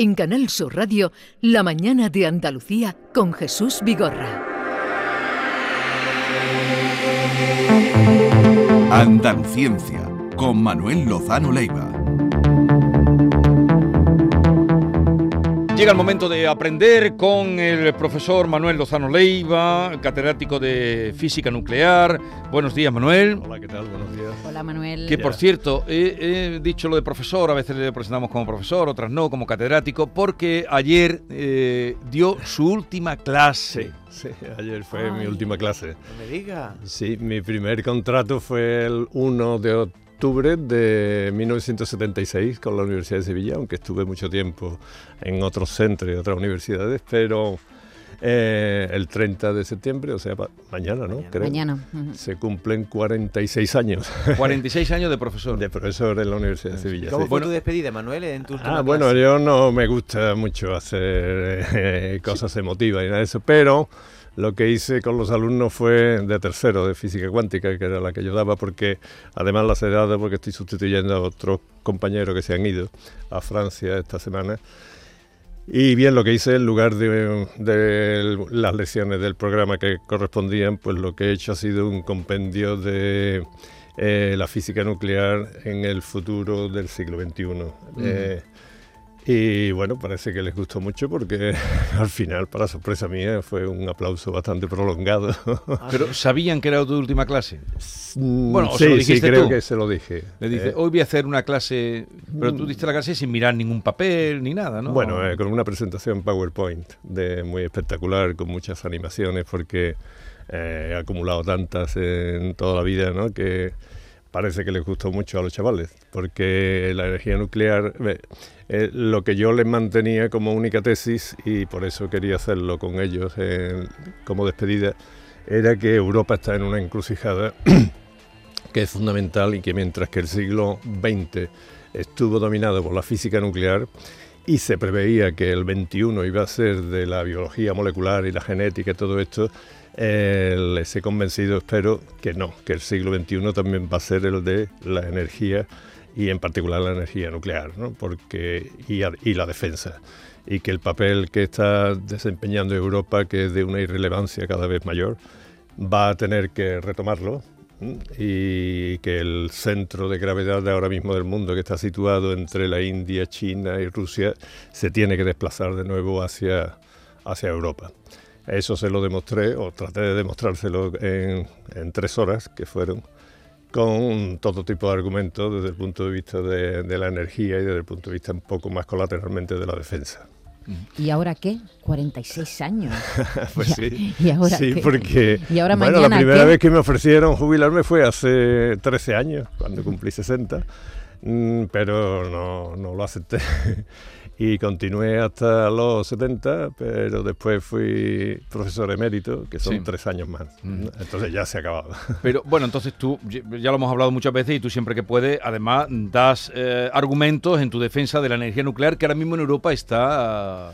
En Canal Sur Radio, La mañana de Andalucía con Jesús Vigorra. Andaluciencia con Manuel Lozano Leiva. Llega el momento de aprender con el profesor Manuel Lozano Leiva, catedrático de física nuclear. Buenos días, Manuel. Hola, ¿qué tal? Buenos días. Hola, Manuel. Que por cierto, he, he dicho lo de profesor, a veces le presentamos como profesor, otras no, como catedrático, porque ayer eh, dio su última clase. Sí, sí, ayer fue mi última clase. No me diga. Sí, mi primer contrato fue el 1 de octubre de 1976 con la Universidad de Sevilla, aunque estuve mucho tiempo en otros centros y otras universidades, pero eh, el 30 de septiembre, o sea, mañana, ¿no? Creo, Mañana. ujú. Se cumplen 46 años 46 años de profesor. de profesor en la Universidad de Sevilla. ¿Cómo sí. fue tu despedida, Manuel, en tu Ah, bueno, clase? yo no me gusta mucho hacer eh, cosas emotivas y nada de eso, pero lo que hice con los alumnos fue de tercero, de física cuántica, que era la que yo daba, porque además las he dado porque estoy sustituyendo a otros compañeros que se han ido a Francia esta semana. Y bien, lo que hice en lugar de, de las lecciones del programa que correspondían, pues lo que he hecho ha sido un compendio de eh, la física nuclear en el futuro del siglo XXI. Eh, y bueno, parece que les gustó mucho porque al final, para sorpresa mía, fue un aplauso bastante prolongado. Pero ¿sabían que era tu última clase? bueno, Bueno, ¿o se sí, lo sí, dijiste creo tú? que se lo dije. Le dice, Eh, hoy voy a hacer una clase, pero tú diste la clase sin mirar ningún papel ni nada, ¿no? Bueno, eh, con una presentación PowerPoint de muy espectacular, con muchas animaciones, porque eh, he acumulado tantas en toda la vida, ¿no? Que parece que les gustó mucho a los chavales, porque la energía nuclear, eh, eh, lo que yo les mantenía como única tesis, y por eso quería hacerlo con ellos como despedida, era que Europa está en una encrucijada que es fundamental y que mientras que el siglo XX estuvo dominado por la física nuclear y se preveía que el XXI iba a ser de la biología molecular y la genética y todo esto, eh, les he convencido, espero que no, que el siglo XXI también va a ser el de la energía y en particular la energía nuclear, ¿no? Porque, y, y la defensa. Y que el papel que está desempeñando Europa, que es de una irrelevancia cada vez mayor, va a tener que retomarlo y que el centro de gravedad de ahora mismo del mundo, que está situado entre la India, China y Rusia, se tiene que desplazar de nuevo hacia, hacia Europa. Eso se lo demostré, o traté de demostrárselo en, en tres horas, que fueron, con todo tipo de argumentos desde el punto de vista de, de la energía y desde el punto de vista un poco más colateralmente de la defensa. ¿Y ahora qué? 46 años. Pues sí, ¿y ahora sí qué? porque ¿Y ahora bueno, mañana la primera qué? vez que me ofrecieron jubilarme fue hace 13 años, cuando cumplí 60, mm, pero no, no lo acepté. Y continué hasta los 70, pero después fui profesor emérito, que son Sí. tres años más. Mm. Entonces ya se ha acabado. Pero bueno, entonces tú, ya lo hemos hablado muchas veces y tú siempre que puedes, además das eh, argumentos en tu defensa de la energía nuclear que ahora mismo en Europa está...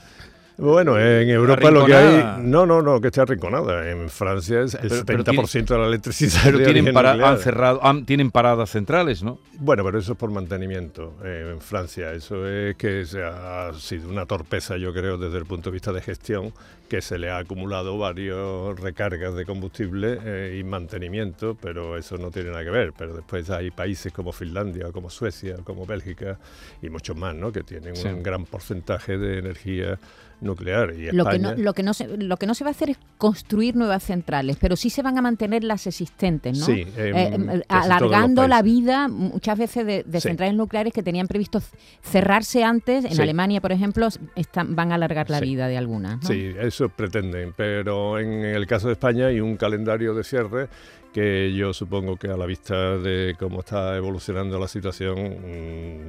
Bueno, en Europa lo que hay... No, no, no, que esté arrinconada. En Francia es el Pero- pero 70% de la electricidad Pero de tienen, para- han cerrado, han- tienen paradas centrales, ¿no? Bueno, pero eso es por mantenimiento eh, en Francia. Eso es que se ha sido una torpeza, yo creo, desde el punto de vista de gestión, que se le ha acumulado varios recargas de combustible eh, y mantenimiento, pero eso no tiene nada que ver. Pero después hay países como Finlandia, como Suecia, como Bélgica y muchos más, ¿no? Que tienen Sí. un gran porcentaje de energía nuclear. Y Lo que, no, lo, que no se, lo que no se va a hacer es construir nuevas centrales, pero sí se van a mantener las existentes, ¿no? Sí, Eh, todos los alargando la vida muchas veces de, de Sí. centrales nucleares que tenían previsto cerrarse antes. En Sí. Alemania, por ejemplo, están, van a alargar la vida de algunas. ¿no? Sí, eso pretenden, pero en el caso de España hay un calendario de cierre que yo supongo que a la vista de cómo está evolucionando la situación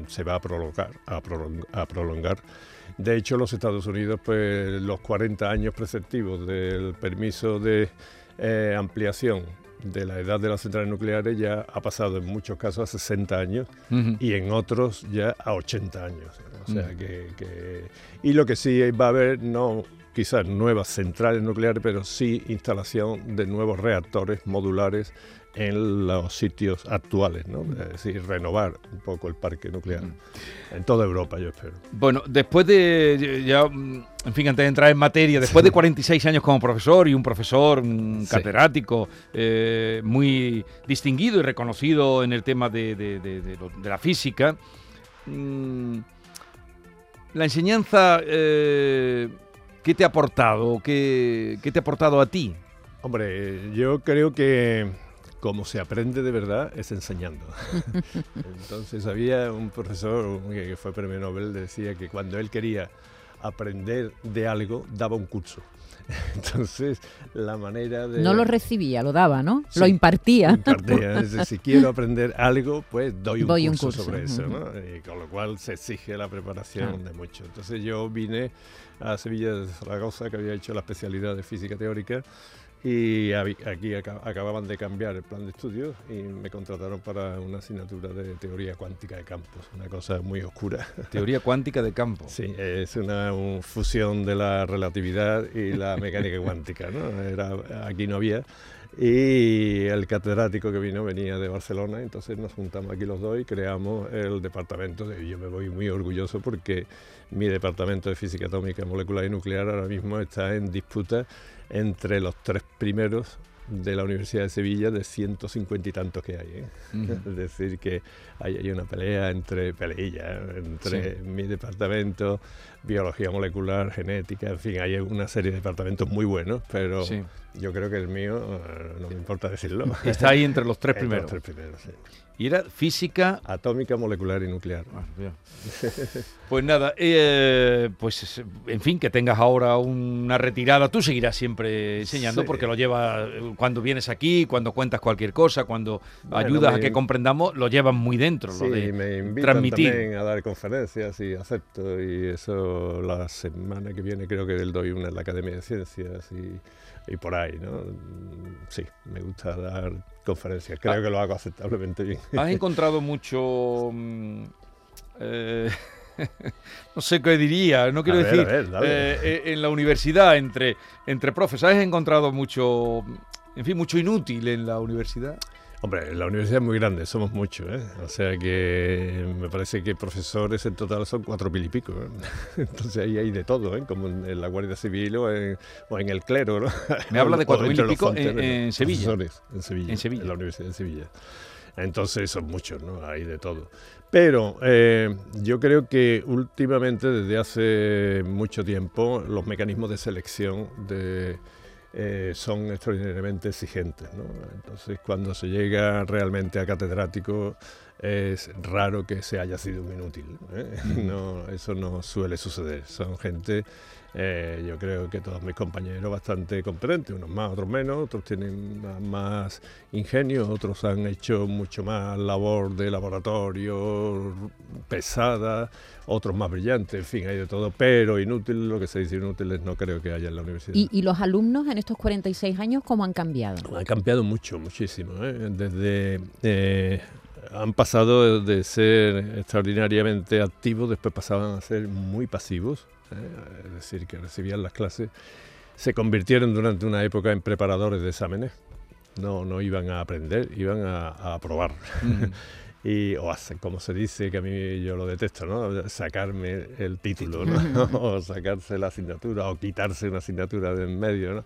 mm, se va a prolongar, a prolong- a prolongar. De hecho, los Estados Unidos, pues los 40 años preceptivos del permiso de eh, ampliación de la edad de las centrales nucleares ya ha pasado en muchos casos a 60 años y en otros ya a 80 años. O sea que, que- Y lo que sí va a haber, no quizás nuevas centrales nucleares, pero sí instalación de nuevos reactores modulares en los sitios actuales, ¿no? Es decir, renovar un poco el parque nuclear en toda Europa, yo espero. Bueno, después de, ya, mm, en fin, antes de entrar en materia, después de 46 años como profesor y un profesor un Sí. catedrático eh, muy distinguido y reconocido en el tema de, de- de- de lo- de la física, mm, la enseñanza, eh, ¿qué te ha aportado? ¿Qué, qué te ha aportado a ti? Hombre, yo creo que como se aprende de verdad es enseñando. Entonces había un profesor que que fue premio Nobel, decía que cuando él quería aprender de algo, daba un curso. Entonces, la manera de... No lo recibía, lo daba, ¿no? Sí. Lo impartía. impartía. Decir, si quiero aprender algo, pues doy un, Doy un curso, curso, sobre eso. ¿no? Y con lo cual se exige la preparación Ah. de mucho. Entonces yo vine a Sevilla de Zaragoza, que había hecho la especialidad de física teórica, y aquí aca- acababan de cambiar el plan de estudios y me contrataron para una asignatura de teoría cuántica de campos, una cosa muy oscura. Teoría cuántica de campo. Sí, es una un fusión de la relatividad y la mecánica cuántica, ¿no? Era, aquí no había. Y el catedrático que vino venía de Barcelona, entonces nos juntamos aquí los dos y creamos el departamento. De, yo me voy muy orgulloso porque mi departamento de física atómica, molecular y nuclear ahora mismo está en disputa entre los tres primeros de la Universidad de Sevilla de 150 y tantos que hay. ¿eh? Es decir, que hay, hay una pelea entre peleilla, entre mi departamento, biología molecular, genética, en fin, hay una serie de departamentos muy buenos, pero Sí. yo creo que el mío, eh, no me importa decirlo. Está ahí entre los tres Entre primeros. los tres primeros, sí. Y era física Atómica, molecular y nuclear. Ah. Pues nada, eh, pues en fin, que tengas ahora una retirada. Tú seguirás siempre enseñando Sí. porque lo llevas eh, cuando vienes aquí, cuando cuentas cualquier cosa, cuando Bueno, ayudas a que comprendamos, lo llevas muy dentro, Sí, lo de me invitan transmitir. también a dar conferencias y acepto y eso la semana que viene creo que doy una en la Academia de Ciencias y, y por ahí, ¿no? Mm, Sí, me gusta dar conferencias, creo Ah. que lo hago aceptablemente bien. ¿Has encontrado mucho... mm, eh, no sé qué diría, no quiero A ver, decir... ver, dale. eh, eh, en la universidad, entre, entre profes, ¿has encontrado mucho... En fin, mucho inútil en la universidad. Hombre, la universidad es muy grande, somos muchos, ¿eh? O sea que me parece que profesores en total son cuatro mil y pico. ¿eh? Entonces ahí hay de todo, ¿eh? Como en, la Guardia Civil o en, o en el clero, ¿no? Me habla de cuatro mil y pico en- Sevilla. En Sevilla. En Sevilla. En la Universidad de Sevilla. Entonces son muchos, ¿no? Hay de todo. Pero eh, yo creo que últimamente, desde hace mucho tiempo, los mecanismos de selección de, eh, son extraordinariamente exigentes. ¿no? Entonces, cuando se llega realmente a catedrático, es raro que se haya sido un inútil. ¿eh? No, eso no suele suceder. Son gente, eh, yo creo que todos mis compañeros, bastante competentes, unos más, otros menos, otros tienen más, más ingenio, otros han hecho mucho más labor de laboratorio pesada, otros más brillantes, en fin, hay de todo, pero inútil, lo que se dice inútiles no creo que haya en la universidad. ¿Y, y los alumnos en estos 46 años cómo han cambiado? Ha cambiado mucho, muchísimo. ¿eh? Desde eh, han pasado de ser extraordinariamente activos, después pasaban a ser muy pasivos, ¿eh? es decir, que recibían las clases, se convirtieron durante una época en preparadores de exámenes. No, no iban a aprender, iban a, a aprobar. y, o hacer, como se dice, que a mí yo lo detesto, ¿no? Sacarme el título, ¿no? o sacarse la asignatura, o quitarse una asignatura de en medio, ¿no?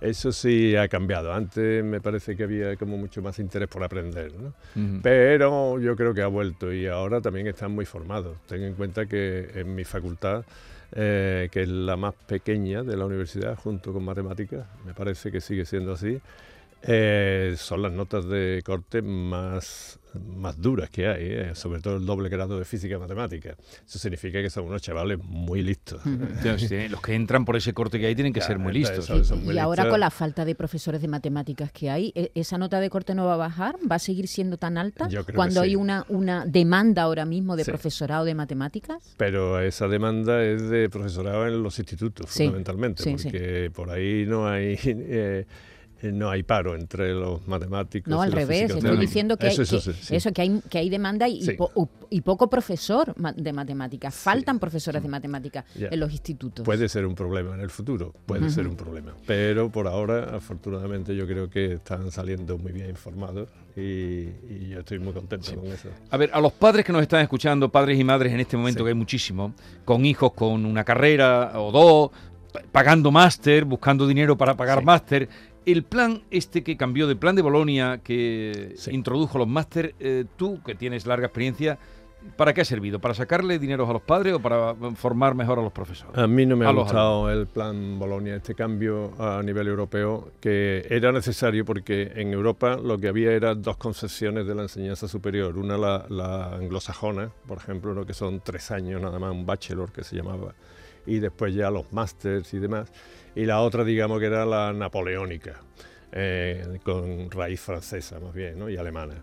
Eso sí ha cambiado. Antes me parece que había como mucho más interés por aprender, ¿no? Ujú. Pero yo creo que ha vuelto y ahora también están muy formados. Ten en cuenta que en mi facultad, eh, que es la más pequeña de la universidad, junto con matemáticas, me parece que sigue siendo así, eh, son las notas de corte más, más duras que hay, eh, sobre todo el doble grado de física y matemática. Eso significa que son unos chavales muy listos. Los que entran por ese corte que hay tienen que ser muy listos. eso- son muy Y ahora listos. con la falta de profesores de matemáticas que hay, ¿e- ¿esa nota de corte no va a bajar? ¿Va a seguir siendo tan alta? Yo creo que cuando sí. hay una, una demanda ahora mismo de Sí. profesorado de matemáticas. Pero esa demanda es de profesorado en los institutos, Sí, fundamentalmente, sí, sí. porque por ahí no hay... eh, no hay paro entre los matemáticos. No, y al los revés, físicos estoy diciendo que, eso, hay, eso, que- sí, sí. eso, que hay, que hay demanda y, Sí. po- y poco profesor de matemáticas. Faltan profesores de matemáticas Ya. en los institutos. Puede ser un problema en el futuro, puede ser un problema. Pero por ahora, afortunadamente, yo creo que están saliendo muy bien informados y, y yo estoy muy contento con eso. A ver, a los padres que nos están escuchando, padres y madres en este momento Sí. que hay muchísimo, con hijos con una carrera o dos, pa- pagando máster, buscando dinero para pagar Sí. máster. El plan este que cambió de plan de Bolonia, que Sí. introdujo los máster, eh, tú que tienes larga experiencia, ¿para qué ha servido? ¿Para sacarle dinero a los padres o para eh, formar mejor a los profesores? A mí no me ha gustado el plan Bolonia, este cambio a nivel europeo, que era necesario porque en Europa lo que había eran dos concepciones de la enseñanza superior. Una la, la anglosajona, por ejemplo, lo que son tres años nada más, un bachelor que se llamaba, y después ya los másters y demás. Y la otra, digamos, que era la napoleónica, eh, con raíz francesa más bien, ¿no? y alemana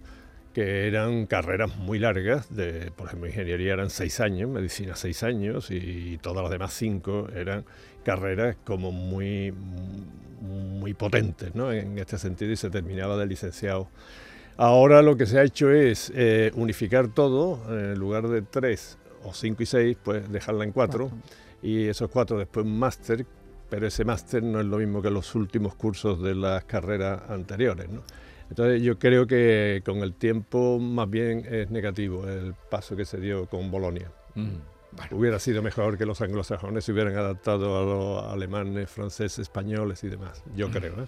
que eran carreras muy largas, de, por ejemplo, ingeniería eran seis años, medicina seis años y todas las demás cinco eran carreras como muy, muy potentes ¿no? en este sentido y se terminaba de licenciado. Ahora lo que se ha hecho es eh, unificar todo, en lugar de tres o cinco y seis, pues dejarla en cuatro y esos cuatro después un máster, pero ese máster no es lo mismo que los últimos cursos de las carreras anteriores. ¿no? Entonces yo creo que con el tiempo más bien es negativo el paso que se dio con Bolonia. Mm. Hubiera sido mejor que los anglosajones se hubieran adaptado a los alemanes, franceses, españoles y demás. Yo creo. ¿eh?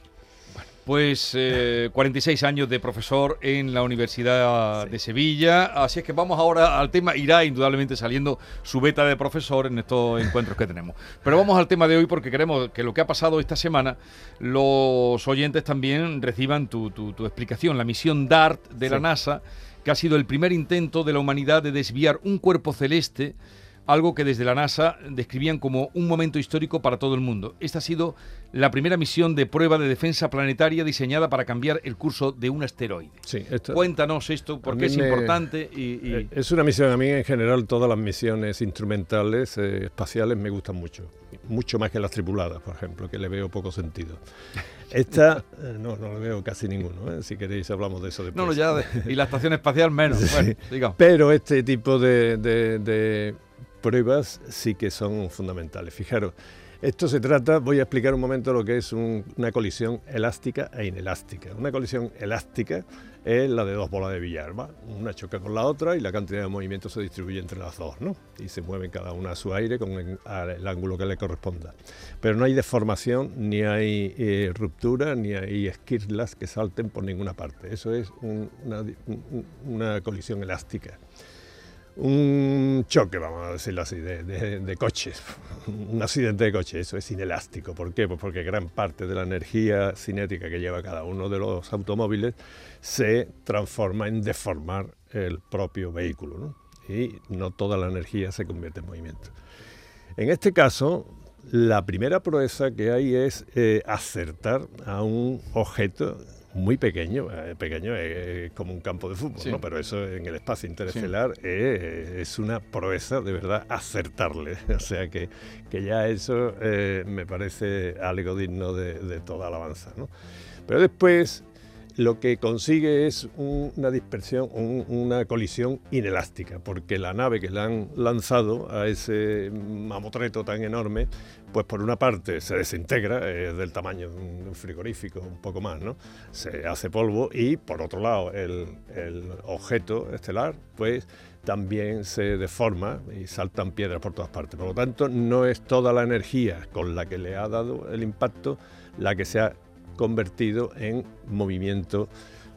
Pues eh, 46 años de profesor en la Universidad Sí. de Sevilla, así es que vamos ahora al tema, irá indudablemente saliendo su beta de profesor en estos encuentros que tenemos. Pero vamos al tema de hoy porque queremos que lo que ha pasado esta semana, los oyentes también reciban tu, tu- tu explicación, la misión DART de la. NASA, que ha sido el primer intento de la humanidad de desviar un cuerpo celeste algo que desde la NASA describían como un momento histórico para todo el mundo. Esta ha sido la primera misión de prueba de defensa planetaria diseñada para cambiar el curso de un asteroide. Sí, esto- Cuéntanos esto, por A qué mí es me- importante y... y- Eh, Es una misión, a mí en general todas las misiones instrumentales eh, espaciales me gustan mucho, mucho más que las tripuladas, por ejemplo, que le veo poco sentido. Esta, eh, no, no le veo casi ninguno, ¿eh? si queréis hablamos de eso después. no, no, ya, de- y la estación espacial menos. Bueno, digamos. Pero este tipo de, de- de pruebas sí que son fundamentales. Fijaros, esto se trata, voy a explicar un momento lo que es un- una colisión elástica e inelástica. Una colisión elástica es la de dos bolas de billar, ¿va? Una choca con la otra y la cantidad de movimiento se distribuye entre las dos, ¿no? Y se mueven cada una a su aire con el, ángulo que le corresponda. Pero no hay deformación, ni hay eh, ruptura, ni hay esquirlas que salten por ninguna parte. Eso es una colisión elástica un choque, vamos a decirlo así, de, de- coches, un accidente de coche, eso es inelástico. ¿Por qué? Pues porque gran parte de la energía cinética que lleva cada uno de los automóviles se transforma en deformar el propio vehículo, y no toda la energía se convierte en movimiento. En este caso, la primera proeza que hay es eh, acertar a un objeto muy pequeño, eh, pequeño es como un campo de fútbol, Sí. ¿no? pero eso en el espacio interestelar eh, es una proeza de verdad acertarle. O sea que, que ya eso eh, me parece algo digno de, de toda alabanza. ¿no? Pero después lo que consigue es un- una dispersión, un- una colisión inelástica, porque la nave que le han lanzado a ese mamotreto tan enorme, pues por una parte se desintegra, es del tamaño de un de un frigorífico, un poco más, ¿no? Se hace polvo y por otro lado el, el objeto estelar, pues también se deforma y saltan piedras por todas partes. Por lo tanto, no es toda la energía con la que le ha dado el impacto la que se ha convertido en movimiento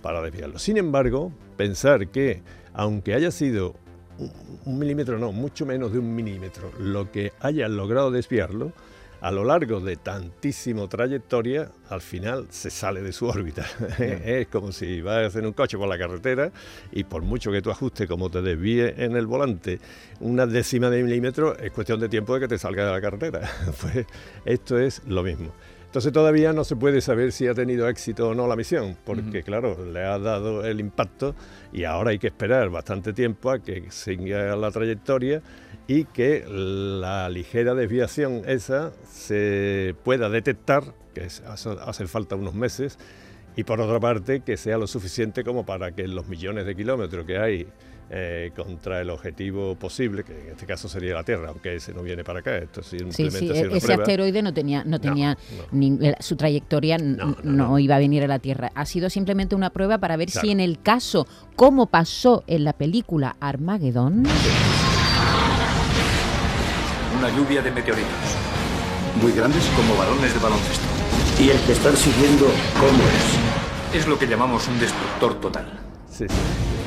para desviarlo. Sin embargo, pensar que aunque haya sido un, un milímetro, no, mucho menos de un milímetro, lo que haya logrado desviarlo, a lo largo de tantísimo trayectoria, al final se sale de su órbita. es como si vas en un coche por la carretera y por mucho que tú ajustes como te desvíe en el volante una décima de milímetro, es cuestión de tiempo de que te salga de la carretera. pues esto es lo mismo. Entonces todavía no se puede saber si ha tenido éxito o no la misión, porque claro, le ha dado el impacto y ahora hay que esperar bastante tiempo a que siga la trayectoria y que la ligera desviación esa se pueda detectar, que es- hace, hace falta unos meses, y por otra parte que sea lo suficiente como para que los millones de kilómetros que hay eh, contra el objetivo posible, que en este caso sería la Tierra, aunque ese no viene para acá, esto Sí, simplemente sí, ha sido e- una ese prueba. asteroide no tenía, no tenía no. eh, su trayectoria No, no, no, no. iba a venir a la Tierra. Ha sido simplemente una prueba para ver si Claro. en el caso, como pasó en la película Armageddon, Una lluvia de meteoritos. Muy grandes como balones de baloncesto. Y el que están siguiendo, ¿cómo es? Es lo que llamamos un destructor total. Sí, sí,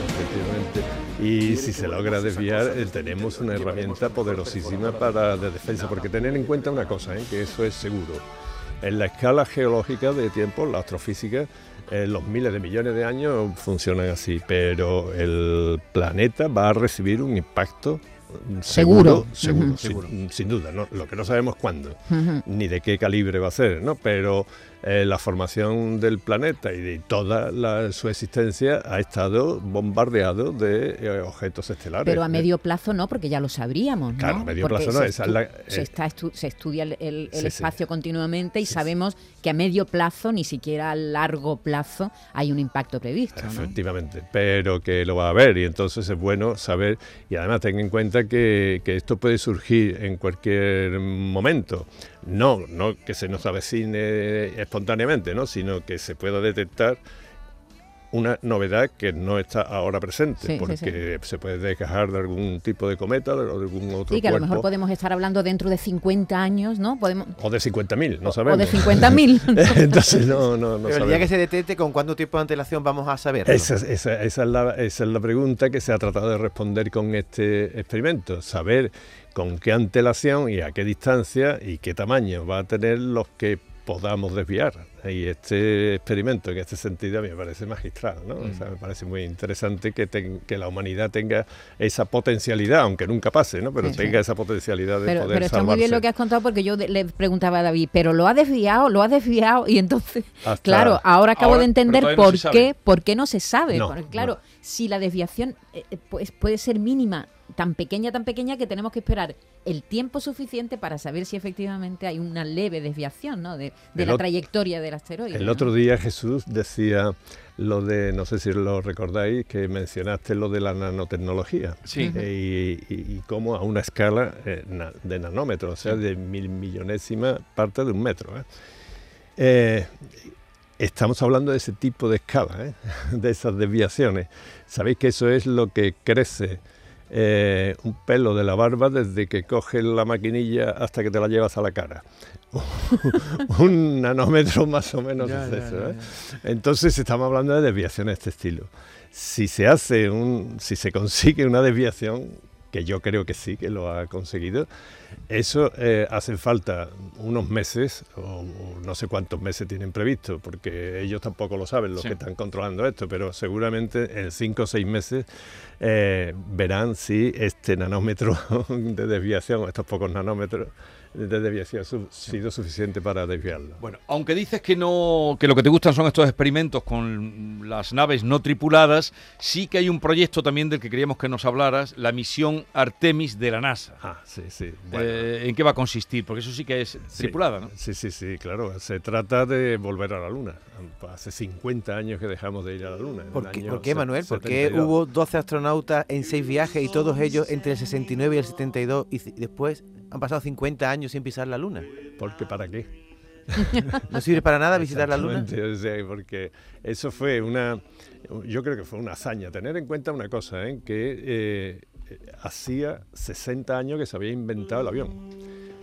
efectivamente. Y si se logra desviar, eh, tenemos una herramienta poderosísima para de defensa, porque tener en cuenta una cosa, ¿eh? que eso es seguro. En la escala geológica de tiempo, la astrofísica, eh, los miles de millones de años funcionan así, pero el planeta va a recibir un impacto Seguro. seguro, Ujú. sin, sin duda. ¿no? Lo que no sabemos cuándo ni de qué calibre va a ser, ¿no? Pero eh, la formación del planeta y de toda la- su existencia ha estado bombardeado de eh, objetos estelares. pero a De- medio plazo no, porque ya lo sabríamos. ¿no? Claro, a medio Porque plazo no, se esa es la- se, eh, está estu- se estudia el, el- el Sí, sí. espacio continuamente y sí. sabemos que a medio plazo, ni siquiera a largo plazo, hay un impacto previsto. ¿no? Efectivamente, pero que lo va a haber y entonces es bueno saber y además ten en cuenta que, que esto puede surgir en cualquier momento. No, no que se nos avecine espontáneamente, ¿no? sino que se pueda detectar una novedad que no está ahora presente, Sí, sí, porque se puede desgajar de algún tipo de cometa o de algún otro Sí, que a lo mejor podemos estar hablando dentro de 50 años, ¿no? Podemos, o de 50.000, no o sabemos. de 50.000. entonces no, no, no Pero el día sabemos. que se detecte, ¿con cuánto tiempo de antelación vamos a saberlo? Esa, es- esa- esa es la, esa es la pregunta que se ha tratado de responder con este experimento, saber con qué antelación y a qué distancia y qué tamaño va a tener los que podamos desviar. Y este experimento en este sentido a mí me parece magistral, ¿no? O sea, me parece muy interesante que, ten- que la humanidad tenga esa potencialidad, aunque nunca pase, ¿no? Pero Sí, sí. tenga esa potencialidad de Pero, poder pero está muy bien lo que has contado porque yo de- le preguntaba a David, pero lo ha desviado, lo ha desviado y entonces, Hasta- claro, ahora acabo Ahora, de entender no por se qué, sabe. por qué no se sabe. No, Porque, claro, no. si la desviación eh, eh, pues, puede ser mínima, tan pequeña, tan pequeña que tenemos que esperar el tiempo suficiente para saber si efectivamente hay una leve desviación ¿no? de, de la trayectoria del asteroide. El ¿no? otro día Jesús decía lo de, no sé si lo recordáis, que mencionaste lo de la nanotecnología. Sí. Eh, y, y- y cómo a una escala eh, na- de nanómetros, o sea, de mil millonésima parte de un metro. ¿eh? Eh, estamos hablando de ese tipo de escala, ¿eh? de esas desviaciones. Sabéis que eso es lo que crece eh, un pelo de la barba desde que coges la maquinilla hasta que te la llevas a la cara. un nanómetro más o menos Ya, eso. ya, ¿eh? Entonces estamos hablando de desviaciones de este estilo. Si se hace un, si se consigue una desviación, que yo creo que sí, que lo ha conseguido, eso eh, hace falta unos meses, o, o no sé cuántos meses tienen previsto, porque ellos tampoco lo saben, los Sí. que están controlando esto, pero seguramente en cinco o seis meses eh, verán si este nanómetro de desviación, estos pocos nanómetros de desviación, ha su- sido suficiente para desviarlo. Bueno, aunque dices que no, que lo que te gustan son estos experimentos con las naves no tripuladas, sí que hay un proyecto también del que queríamos que nos hablaras, la misión Artemis de la NASA. Ah, sí, sí. bueno. Eh, ¿En qué va a consistir? Porque eso sí que es Sí, tripulada, ¿no? Sí, sí, sí, claro. Se trata de volver a la Luna. Hace 50 años que dejamos de ir a la Luna. ¿Por qué, por Manuel? ¿Por qué 72. hubo 12 astronautas en 6 viajes y todos ellos entre el 69 y el 72 y después han pasado 50 años sin pisar la Luna? Porque para qué. ¿No sirve para nada visitar la Luna? Exactamente, o sea, porque eso fue una, yo creo que fue una hazaña. Tener en cuenta una cosa, ¿eh? que eh, hacía 60 años que se había inventado el avión.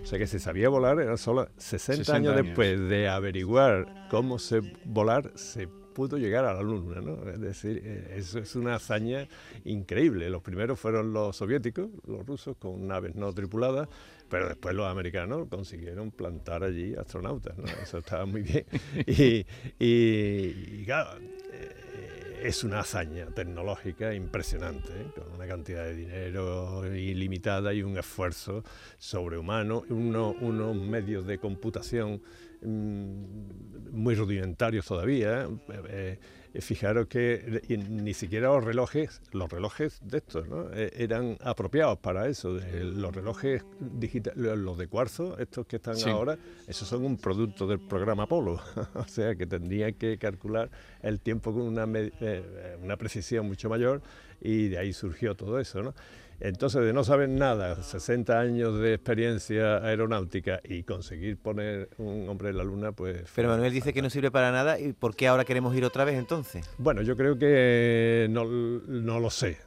O sea que se sabía volar, eran solo 60, 60 años, años. después de averiguar cómo se volar, se pudo llegar a la Luna, ¿no? Es decir, eh, eso es una hazaña increíble. Los primeros fueron los soviéticos, los rusos, con naves no tripuladas, pero después los americanos consiguieron plantar allí astronautas, ¿no? Eso estaba muy bien. Y, claro, eh, es una hazaña tecnológica impresionante, ¿eh? con una cantidad de dinero ilimitada y un esfuerzo sobrehumano, uno- unos medios de computación muy rudimentarios todavía. ¿eh? Eh, fijaros que ni siquiera los relojes, los relojes de estos, ¿no? Eh, eran apropiados para eso. los relojes digitales, los de cuarzo, estos que están Sí. ahora, esos son un producto del programa Apolo. o sea que tendría que calcular el tiempo con una, una precisión mucho mayor y de ahí surgió todo eso, ¿no? Entonces, de no saber nada, 60 años de experiencia aeronáutica y conseguir poner un hombre en la luna, pues... Pero Manuel dice que no sirve para nada. ¿Y por qué ahora queremos ir otra vez entonces? Bueno, yo creo que no, no lo sé.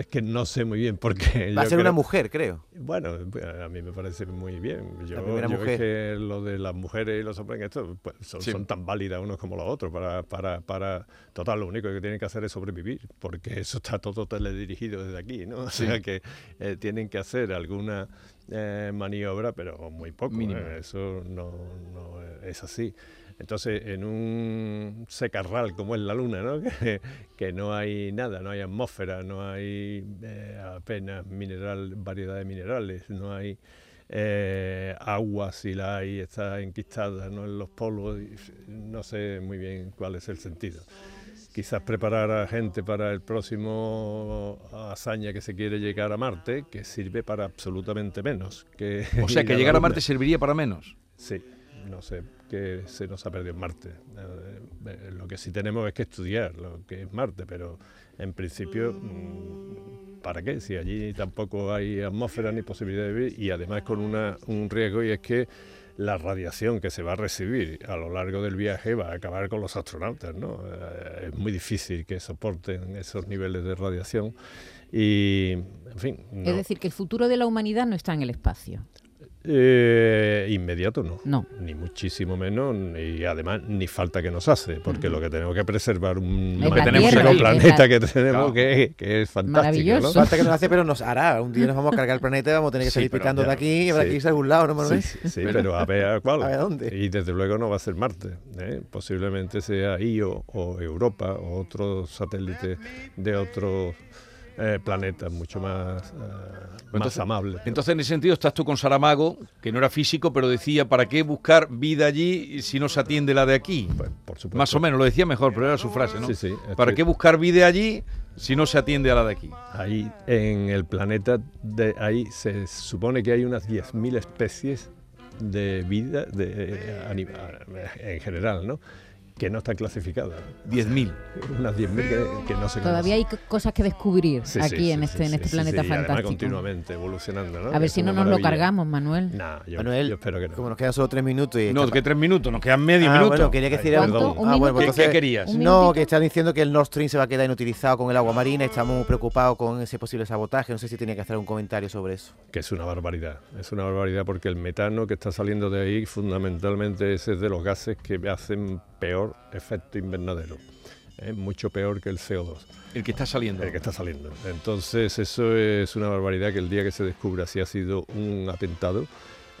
Es que no sé muy bien por qué. Va a ser una mujer, creo. Bueno, a mí me parece muy bien. Yo, La primera yo mujer. es que lo de las mujeres y los hombres en esto pues, son, Sí. son tan válidas unos como los otros. Para, para, para, total, lo único que tienen que hacer es sobrevivir, porque eso está todo teledirigido desde aquí, ¿no? O Sí. sea que eh, tienen que hacer alguna eh, maniobra, pero muy poco. ¿eh? Eso no, no es así. Entonces, en un secarral como es la Luna, ¿no? que, que no hay nada, no hay atmósfera, no hay eh, apenas mineral, variedad de minerales, no hay eh, agua, si la hay, está enquistada ¿no? en los polos, y no sé muy bien cuál es el sentido. Quizás preparar a gente para el próximo hazaña que se quiere llegar a Marte, que sirve para absolutamente menos. Que O sea, que llegar a Marte serviría para menos. Sí, no sé qué se nos ha perdido en Marte. Eh, eh, lo que sí tenemos es que estudiar lo que es Marte, pero en principio, mm, ¿para qué? Si allí tampoco hay atmósfera ni posibilidad de vivir y además con una, un riesgo y es que la radiación que se va a recibir a lo largo del viaje va a acabar con los astronautas, ¿no? Eh, es muy difícil que soporten esos niveles de radiación y, en fin, no. Es decir, que el futuro de la humanidad no está en el espacio. Eh, inmediato no. No. Ni muchísimo menos, y además ni falta que nos hace, porque lo que tenemos que preservar un Es magnífico planeta que tenemos Claro. que, que es fantástico. Maravilloso. ¿no? Falta que nos hace, pero nos hará. Un día nos vamos a cargar el planeta y vamos a tener que Sí, salir ya, de aquí y habrá sí. que irse a algún lado, ¿no, Manuel? Sí, sí, pero a ver a cuál. A ver a dónde. Y desde luego no va a ser Marte. ¿eh? Posiblemente sea Io o Europa o otro satélite de otros eh, planetas mucho más, eh, más Entonces- amables. Entonces, en ese sentido, estás tú con Saramago, que no era físico, pero decía, ¿para qué buscar vida allí si no se atiende la de aquí? Pues, por supuesto. Más o menos, lo decía mejor, pero era su frase, ¿no? Sí, sí, ¿Para qué buscar vida allí si no se atiende a la de aquí? Ahí en el planeta, de ahí se supone que hay unas 10.000 especies de vida de, eh, en general, ¿no? Que no están clasificadas. 10.000. Unas 10.000 que, que no se Todavía hay cosas que descubrir Sí, aquí sí, en sí, este, sí, en este sí, planeta además fantástico. continuamente evolucionando, ¿no? A ver Es si no nos lo cargamos, Manuel. Nah, yo, Manuel, yo espero que no. como nos quedan solo tres minutos y... No, está- que tres minutos, nos quedan medio Ah, minuto. bueno, quería que Ay, hiciera... perdón. ¿Un Ah, bueno, pues ¿Qué, entonces- qué querías? No, que están diciendo que el Nord Stream se va a quedar inutilizado con el agua marina. Estamos muy preocupados con ese posible sabotaje. No sé si tenía que hacer un comentario sobre eso. Que es una barbaridad. Es una barbaridad porque el metano que está saliendo de ahí, fundamentalmente, es de los gases que hacen peor efecto invernadero. Es mucho peor que el CO2. El que está saliendo. el que está saliendo. Entonces, eso es una barbaridad que el día que se descubra si ha sido un atentado,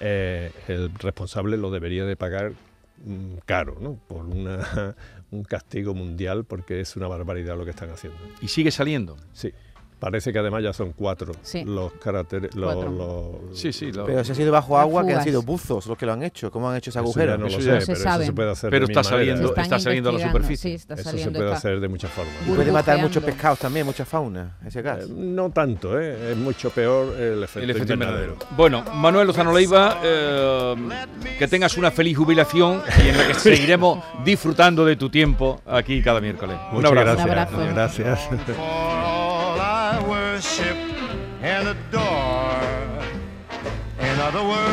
eh, el responsable lo debería de pagar mm, caro, ¿no? Por una, un castigo mundial, porque es una barbaridad lo que están haciendo. Y sigue saliendo. Sí. Parece que además ya son cuatro Sí. los caracteres. Los, Cuatro. los- Sí, sí. Pero si ha sido bajo agua, que han sido buzos los que lo han hecho. ¿Cómo han hecho ese eso agujero? ya no lo Eso sé, ya no se pero eso se puede hacer Pero de está saliendo- está saliendo a la superficie. Sí, está Eso saliendo. se puede está- hacer de muchas formas. Y puede matar muchos pescados también, mucha fauna, ese gas. Eh, no tanto, ¿eh? es mucho peor el efecto, El efecto invernadero. invernadero. Bueno, Manuel Lozano Leiva, eh, que tengas una feliz jubilación y en la que seguiremos disfrutando de tu tiempo aquí cada miércoles. Un Muchas abrazo. Un abrazo. Gracias. ship and a door. In other words,